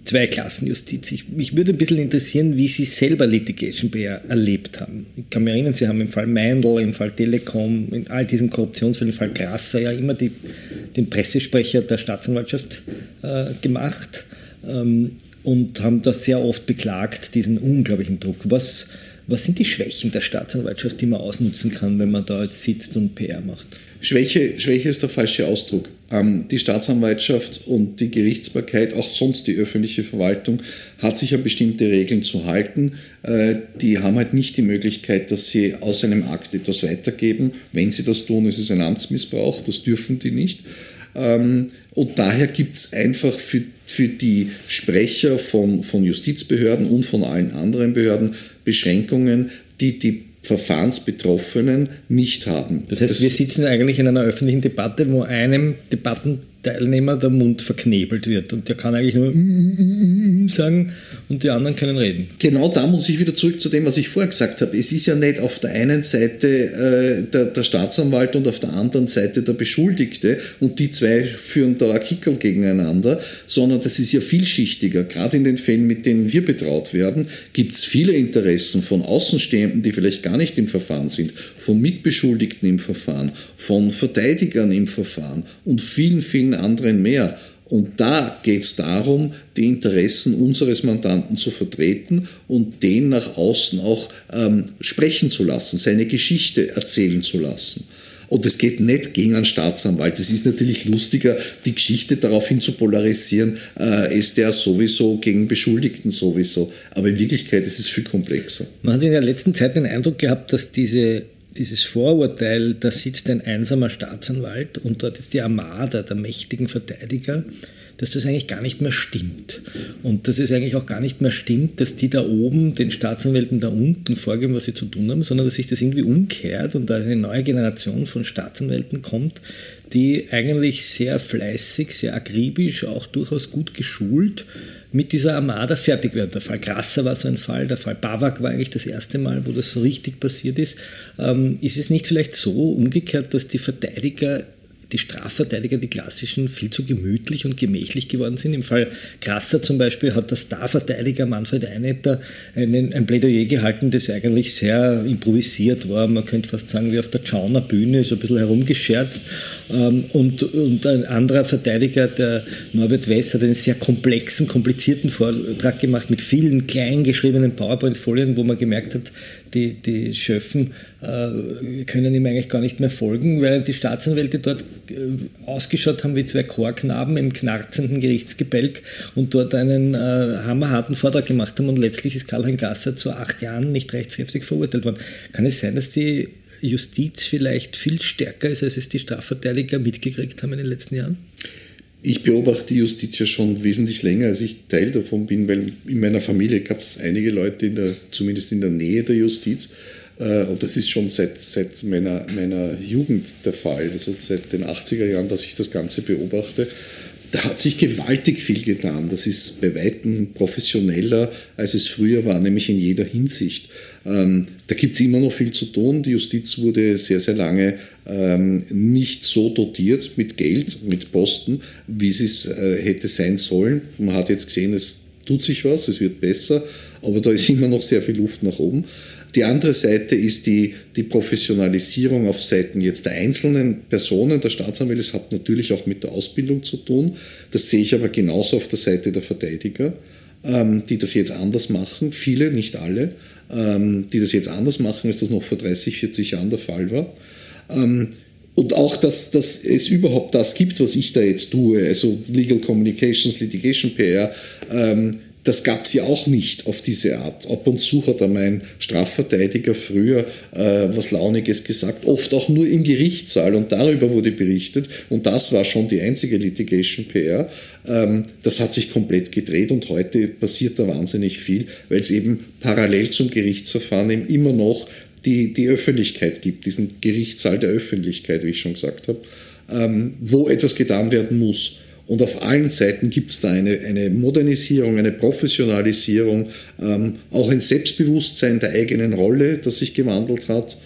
Zweiklassenjustiz. Ich, mich würde ein bisschen interessieren, wie Sie selber Litigation PR erlebt haben. Ich kann mich erinnern, Sie haben im Fall Meindl, im Fall Telekom, in all diesen Korruptionsfällen, im Fall Grasser ja immer die, den Pressesprecher der Staatsanwaltschaft äh, gemacht ähm, und haben das sehr oft beklagt, diesen unglaublichen Druck. Was, was sind die Schwächen der Staatsanwaltschaft, die man ausnutzen kann, wenn man da jetzt sitzt und PR macht? Schwäche, Schwäche ist der falsche Ausdruck. Ähm, die Staatsanwaltschaft und die Gerichtsbarkeit, auch sonst die öffentliche Verwaltung, hat sich an bestimmte Regeln zu halten. Äh, die haben halt nicht die Möglichkeit, dass sie aus einem Akt etwas weitergeben. Wenn sie das tun, ist es ein Amtsmissbrauch, das dürfen die nicht. Ähm, und daher gibt es einfach für, für die Sprecher von, von Justizbehörden und von allen anderen Behörden Beschränkungen, die die Verfahrensbetroffenen nicht haben. Das heißt, das wir sitzen eigentlich in einer öffentlichen Debatte, wo einem Debatten Teilnehmer der Mund verknebelt wird und der kann eigentlich nur sagen und die anderen können reden. Genau da muss ich wieder zurück zu dem, was ich vorher gesagt habe. Es ist ja nicht auf der einen Seite äh, der, der, Staatsanwalt und auf der anderen Seite der Beschuldigte und die zwei führen da Kickel gegeneinander, sondern das ist ja vielschichtiger. Gerade in den Fällen, mit denen wir betraut werden, gibt es viele Interessen von Außenstehenden, die vielleicht gar nicht im Verfahren sind, von Mitbeschuldigten im Verfahren, von Verteidigern im Verfahren und vielen, vielen vielen anderen mehr. Und da geht es darum, die Interessen unseres Mandanten zu vertreten und den nach außen auch ähm, sprechen zu lassen, seine Geschichte erzählen zu lassen. Und es geht nicht gegen einen Staatsanwalt. Es ist natürlich lustiger, die Geschichte daraufhin zu polarisieren, äh, ist der sowieso gegen Beschuldigten sowieso. Aber in Wirklichkeit ist es viel komplexer. Man hat in der letzten Zeit den Eindruck gehabt, dass diese dieses Vorurteil, da sitzt ein einsamer Staatsanwalt und dort ist die Armada der mächtigen Verteidiger, dass das eigentlich gar nicht mehr stimmt. Und dass es eigentlich auch gar nicht mehr stimmt, dass die da oben den Staatsanwälten da unten vorgeben, was sie zu tun haben, sondern dass sich das irgendwie umkehrt und da eine neue Generation von Staatsanwälten kommt, die eigentlich sehr fleißig, sehr akribisch, auch durchaus gut geschult mit dieser Armada fertig werden. Der Fall Grasser war so ein Fall, der Fall Bavak war eigentlich das erste Mal, wo das so richtig passiert ist. Ähm, ist es nicht vielleicht so umgekehrt, dass die Verteidiger die Strafverteidiger, die klassischen, viel zu gemütlich und gemächlich geworden sind. Im Fall Grasser zum Beispiel hat der Starverteidiger Manfred Einetter einen, ein Plädoyer gehalten, das eigentlich sehr improvisiert war. Man könnte fast sagen, wie auf der Tschauner Bühne, so ein bisschen herumgescherzt. Ähm, und, und ein anderer Verteidiger, der Norbert Wess, hat einen sehr komplexen, komplizierten Vortrag gemacht mit vielen klein geschriebenen PowerPoint-Folien, wo man gemerkt hat, die, die Schöffen äh, können ihm eigentlich gar nicht mehr folgen, weil die Staatsanwälte dort ausgeschaut haben wie zwei Chorknaben im knarzenden Gerichtsgebälk und dort einen äh, hammerharten Vortrag gemacht haben und letztlich ist Karl-Heinz Gasser zu acht Jahren nicht rechtskräftig verurteilt worden. Kann es sein, dass die Justiz vielleicht viel stärker ist, als es die Strafverteidiger mitgekriegt haben in den letzten Jahren? Ich beobachte die Justiz ja schon wesentlich länger, als ich Teil davon bin, weil in meiner Familie gab es einige Leute, in der, zumindest in der Nähe der Justiz. Äh, und das ist schon seit, seit meiner, meiner Jugend der Fall, also seit den 80er Jahren, dass ich das Ganze beobachte. Da hat sich gewaltig viel getan. Das ist bei weitem professioneller, als es früher war, nämlich in jeder Hinsicht. Ähm, da gibt es immer noch viel zu tun. Die Justiz wurde sehr, sehr lange ähm, nicht so dotiert mit Geld, mit Posten, wie es äh, hätte sein sollen. Man hat jetzt gesehen, es tut sich was, es wird besser, aber da ist immer noch sehr viel Luft nach oben. Die andere Seite ist die, die Professionalisierung auf Seiten jetzt der einzelnen Personen der Staatsanwälte. Es hat natürlich auch mit der Ausbildung zu tun. Das sehe ich aber genauso auf der Seite der Verteidiger, ähm, die das jetzt anders machen. Viele, nicht alle, ähm, die das jetzt anders machen, als das noch vor 30, 40 Jahren der Fall war. Ähm, und auch, dass, dass es überhaupt das gibt, was ich da jetzt tue, also Legal Communications, Litigation PR, ähm, das gab es ja auch nicht auf diese Art. Ab und zu hat einmal ein Strafverteidiger früher äh, was Launiges gesagt, oft auch nur im Gerichtssaal und darüber wurde berichtet und das war schon die einzige Litigation PR. Ähm, das hat sich komplett gedreht und heute passiert da wahnsinnig viel, weil es eben parallel zum Gerichtsverfahren eben immer noch die, die Öffentlichkeit gibt, diesen Gerichtssaal der Öffentlichkeit, wie ich schon gesagt habe, ähm, wo etwas getan werden muss. Und auf allen Seiten gibt es da eine, eine Modernisierung, eine Professionalisierung, ähm, auch ein Selbstbewusstsein der eigenen Rolle, das sich gewandelt hat.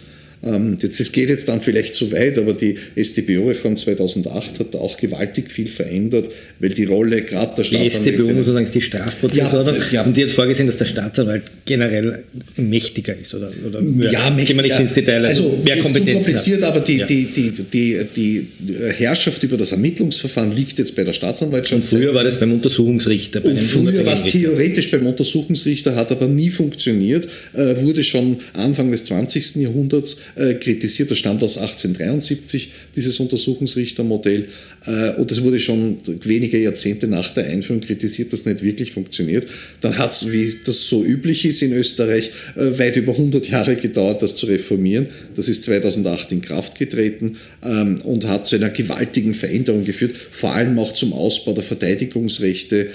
Ähm, das geht jetzt dann vielleicht zu weit, aber die StBO-Reform 2008 hat da auch gewaltig viel verändert, weil die Rolle gerade der Staatsanwalt... Die StBO, muss man sagen, ist die Strafprozessordnung ja, ja. und die hat vorgesehen, dass der Staatsanwalt generell mächtiger ist oder, oder ja, mächtiger. Gehen wir nicht ins Detail, also, also mehr Kompetenz kompliziert, aber die, ja. die, die, die, die Herrschaft über das Ermittlungsverfahren liegt jetzt bei der Staatsanwaltschaft. Und früher war das beim Untersuchungsrichter. Bei und früher war es theoretisch beim Untersuchungsrichter, hat aber nie funktioniert, äh, wurde schon Anfang des 20. Jahrhunderts äh, kritisiert. Das stammt aus 1873, dieses Untersuchungsrichtermodell. Äh, und das wurde schon wenige Jahrzehnte nach der Einführung kritisiert, dass nicht wirklich funktioniert. Dann hat es, wie das so üblich ist in Österreich, äh, weit über 100 Jahre gedauert, das zu reformieren. Das ist 2008 in Kraft getreten ähm, und hat zu einer gewaltigen Veränderung geführt, vor allem auch zum Ausbau der Verteidigungsrechte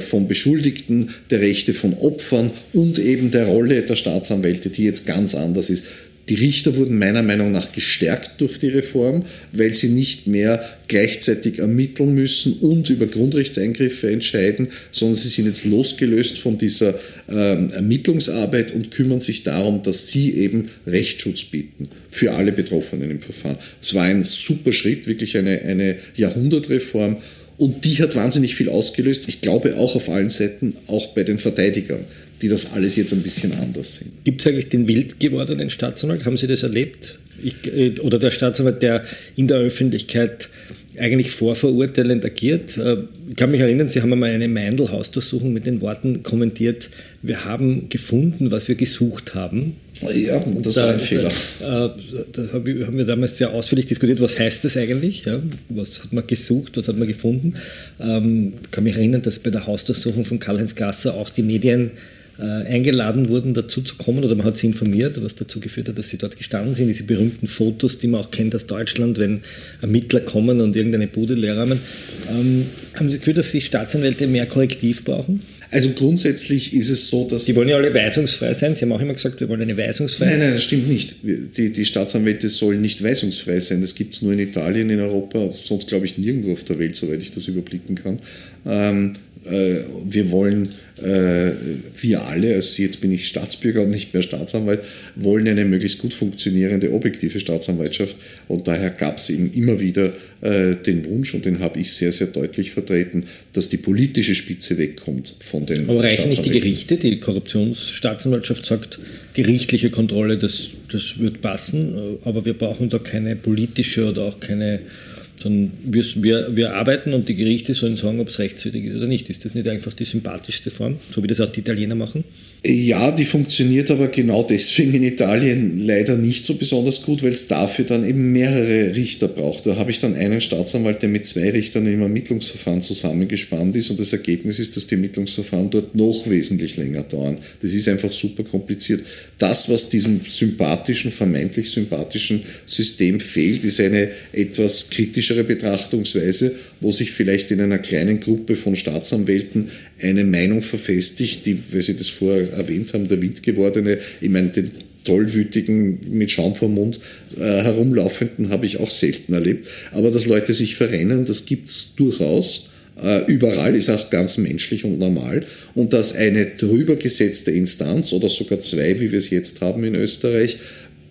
von Beschuldigten, der Rechte von Opfern und eben der Rolle der Staatsanwälte, die jetzt ganz anders ist. Die Richter wurden meiner Meinung nach gestärkt durch die Reform, weil sie nicht mehr gleichzeitig ermitteln müssen und über Grundrechtseingriffe entscheiden, sondern sie sind jetzt losgelöst von dieser ähm, Ermittlungsarbeit und kümmern sich darum, dass sie eben Rechtsschutz bieten für alle Betroffenen im Verfahren. Es war ein super Schritt, wirklich eine, eine Jahrhundertreform. Und die hat wahnsinnig viel ausgelöst. Ich glaube auch auf allen Seiten, auch bei den Verteidigern die das alles jetzt ein bisschen anders sehen. Gibt es eigentlich den wild gewordenen Staatsanwalt? Haben Sie das erlebt? Ich, äh, oder der Staatsanwalt, der in der Öffentlichkeit eigentlich vorverurteilend agiert. Äh, ich kann mich erinnern, Sie haben einmal eine Meindl-Hausdurchsuchung mit den Worten kommentiert, wir haben gefunden, was wir gesucht haben. Ja, das da, war ein Fehler. Da, äh, da haben wir damals sehr ausführlich diskutiert, was heißt das eigentlich? Ja, was hat man gesucht, was hat man gefunden? Ähm, ich kann mich erinnern, dass bei der Hausdurchsuchung von Karl-Heinz Gasser auch die Medien eingeladen wurden, dazu zu kommen oder man hat sie informiert, was dazu geführt hat, dass sie dort gestanden sind. Diese berühmten Fotos, die man auch kennt aus Deutschland, wenn Ermittler kommen und irgendeine Bude leer haben. Ähm, haben Sie das Gefühl, dass die Staatsanwälte mehr Korrektiv brauchen? Also grundsätzlich ist es so, dass. Sie wollen ja alle weisungsfrei sein. Sie haben auch immer gesagt, wir wollen eine weisungsfreie. Nein, nein, das stimmt nicht. Die, die Staatsanwälte sollen nicht weisungsfrei sein. Das gibt es nur in Italien, in Europa, sonst glaube ich nirgendwo auf der Welt, soweit ich das überblicken kann. Ähm, äh, wir wollen, äh, wir alle, also jetzt bin ich Staatsbürger und nicht mehr Staatsanwalt, wollen eine möglichst gut funktionierende, objektive Staatsanwaltschaft. Und daher gab es eben immer wieder äh, den Wunsch, und den habe ich sehr, sehr deutlich vertreten, dass die politische Spitze wegkommt von den Aber reichen nicht die Gerichte? Die Korruptionsstaatsanwaltschaft sagt, gerichtliche Kontrolle, das, das wird passen, aber wir brauchen da keine politische oder auch keine sondern wir, wir, wir arbeiten und die Gerichte sollen sagen, ob es rechtswidrig ist oder nicht. Ist das nicht einfach die sympathischste Form, so wie das auch die Italiener machen? Ja, die funktioniert aber genau deswegen in Italien leider nicht so besonders gut, weil es dafür dann eben mehrere Richter braucht. Da habe ich dann einen Staatsanwalt, der mit zwei Richtern im Ermittlungsverfahren zusammengespannt ist und das Ergebnis ist, dass die Ermittlungsverfahren dort noch wesentlich länger dauern. Das ist einfach super kompliziert. Das, was diesem sympathischen, vermeintlich sympathischen System fehlt, ist eine etwas kritische kritischere Betrachtungsweise, wo sich vielleicht in einer kleinen Gruppe von Staatsanwälten eine Meinung verfestigt, die, weil Sie das vorher erwähnt haben, der wild gewordene, ich meine, den tollwütigen, mit Schaum vom Mund äh, herumlaufenden habe ich auch selten erlebt. Aber dass Leute sich verrennen, das gibt es durchaus. Äh, überall ist auch ganz menschlich und normal. Und dass eine drüber gesetzte Instanz oder sogar zwei, wie wir es jetzt haben in Österreich,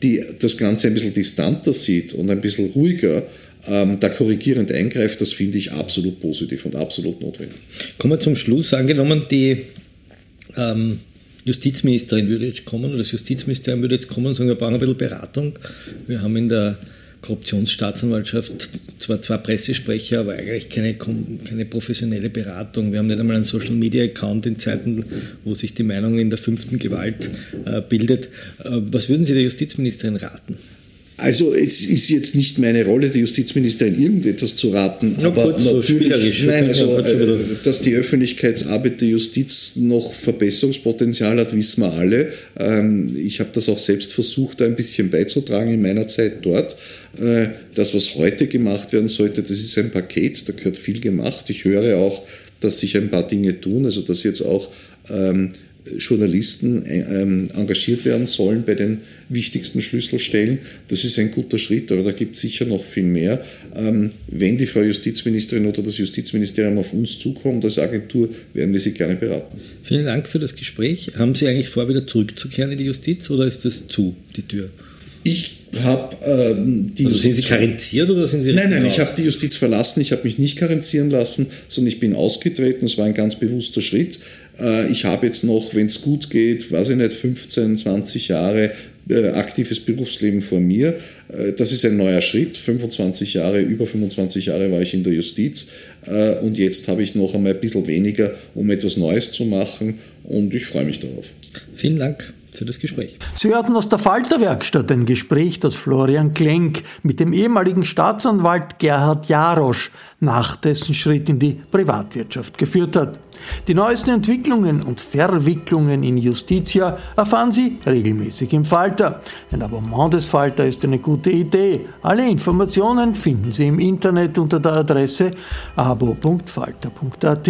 die das Ganze ein bisschen distanter sieht und ein bisschen ruhiger, ähm, da korrigierend eingreift, das finde ich absolut positiv und absolut notwendig. Kommen wir zum Schluss. Angenommen, die ähm, Justizministerin würde jetzt kommen oder das Justizministerium würde jetzt kommen und sagen, wir brauchen ein bisschen Beratung. Wir haben in der Korruptionsstaatsanwaltschaft zwar zwei Pressesprecher, aber eigentlich keine, keine professionelle Beratung. Wir haben nicht einmal einen Social Media Account in Zeiten, wo sich die Meinung in der fünften Gewalt äh, bildet. Äh, was würden Sie der Justizministerin raten? Also es ist jetzt nicht meine Rolle, der Justizministerin irgendetwas zu raten, ja, aber kurz natürlich, nein, also, äh, dass die Öffentlichkeitsarbeit der Justiz noch Verbesserungspotenzial hat, wissen wir alle. Ähm, ich habe das auch selbst versucht, ein bisschen beizutragen in meiner Zeit dort. Äh, das, was heute gemacht werden sollte, das ist ein Paket, da gehört viel gemacht. Ich höre auch, dass sich ein paar Dinge tun, also dass jetzt auch ähm, Journalisten ähm, engagiert werden sollen bei den wichtigsten Schlüsselstellen. Das ist ein guter Schritt, aber da gibt es sicher noch viel mehr. Ähm, wenn die Frau Justizministerin oder das Justizministerium auf uns zukommt als Agentur, werden wir sie gerne beraten. Vielen Dank für das Gespräch. Haben Sie eigentlich vor, wieder zurückzukehren in die Justiz oder ist das zu, die Tür? Ich habe ähm, die also Justiz. Sind Sie karenziert oder sind Sie. Nein, nein, ich habe die Justiz verlassen. Ich habe mich nicht karenzieren lassen, sondern ich bin ausgetreten. Das war ein ganz bewusster Schritt. Äh, ich habe jetzt noch, wenn es gut geht, weiß ich nicht, 15, 20 Jahre äh, aktives Berufsleben vor mir. Äh, das ist ein neuer Schritt. 25 Jahre, über 25 Jahre war ich in der Justiz und jetzt habe ich noch einmal ein bisschen weniger, um etwas Neues zu machen und ich freue mich darauf. Vielen Dank für das Gespräch. Sie hörten aus der Falterwerkstatt ein Gespräch, das Florian Klenk mit dem ehemaligen Staatsanwalt Gerhard Jarosch nach dessen Schritt in die Privatwirtschaft geführt hat. Die neuesten Entwicklungen und Verwicklungen in Justitia erfahren Sie regelmäßig im Falter. Ein Abonnement des Falter ist eine gute Idee. Alle Informationen finden Sie im Internet unter der Adresse abo.falter.at.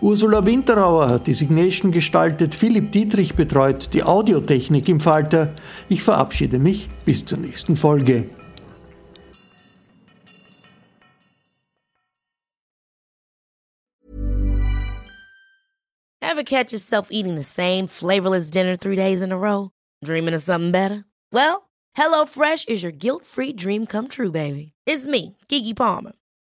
Ursula Winterauer hat die Signation gestaltet, Philipp Dietrich betreut die Audiotechnik im Falter. Ich verabschiede mich bis zur nächsten Folge. Ever catch yourself eating the same flavorless dinner three days in a row? Dreaming of something better? Well, HelloFresh is your guilt-free dream come true, baby. It's me, Kiki Palmer.